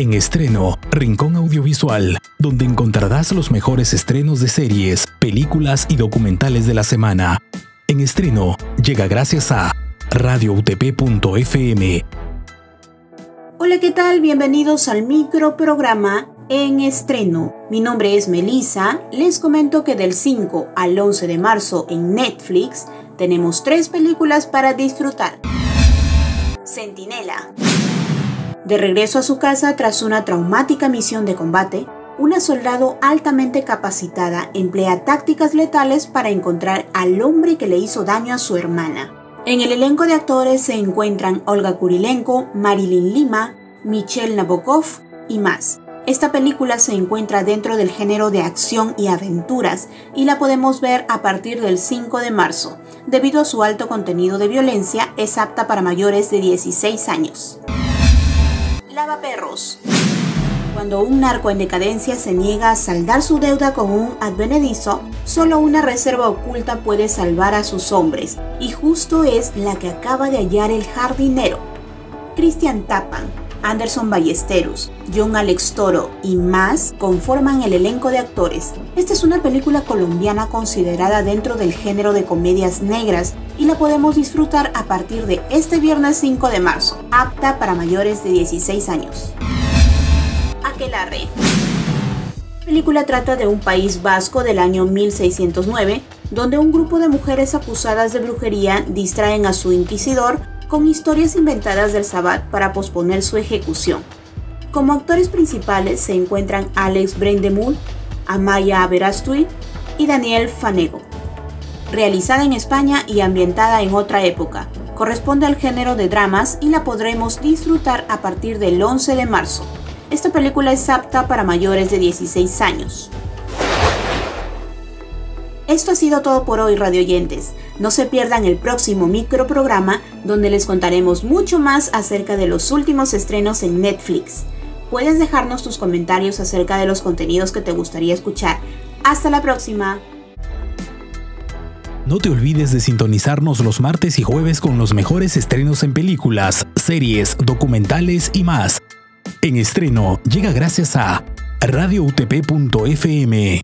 En estreno, Rincón Audiovisual, donde encontrarás los mejores estrenos de series, películas y documentales de la semana. En estreno, llega gracias a radioutp.fm. Hola, ¿qué tal? Bienvenidos al microprograma en estreno. Mi nombre es Melissa. Les comento que del 5 al 11 de marzo en Netflix tenemos tres películas para disfrutar. Centinela. De regreso a su casa tras una traumática misión de combate, una soldado altamente capacitada emplea tácticas letales para encontrar al hombre que le hizo daño a su hermana. En el elenco de actores se encuentran Olga Kurilenko, Marilyn Lima, Michelle Nabokov y más. Esta película se encuentra dentro del género de acción y aventuras y la podemos ver a partir del 5 de marzo. Debido a su alto contenido de violencia, es apta para mayores de 16 años. Lava perros. Cuando un narco en decadencia se niega a saldar su deuda con un advenedizo, solo una reserva oculta puede salvar a sus hombres, y justo es la que acaba de hallar el jardinero. Christian Tapan, Anderson Ballesteros, John Alex Toro y más conforman el elenco de actores. Esta es una película colombiana considerada dentro del género de comedias negras y la podemos disfrutar a partir de este viernes 5 de marzo, apta para mayores de 16 años. Aquelarre. La película trata de un país vasco del año 1609, donde un grupo de mujeres acusadas de brujería distraen a su inquisidor con historias inventadas del Sabbat para posponer su ejecución. Como actores principales se encuentran Alex Brendemul, Amaya Aberastui y Daniel Fanego. Realizada en España y ambientada en otra época, corresponde al género de dramas y la podremos disfrutar a partir del 11 de marzo. Esta película es apta para mayores de 16 años. Esto ha sido todo por hoy, radioyentes. No se pierdan el próximo microprograma donde les contaremos mucho más acerca de los últimos estrenos en Netflix. Puedes dejarnos tus comentarios acerca de los contenidos que te gustaría escuchar. Hasta la próxima. No te olvides de sintonizarnos los martes y jueves con los mejores estrenos en películas, series, documentales y más. En estreno llega gracias a radioutp.fm.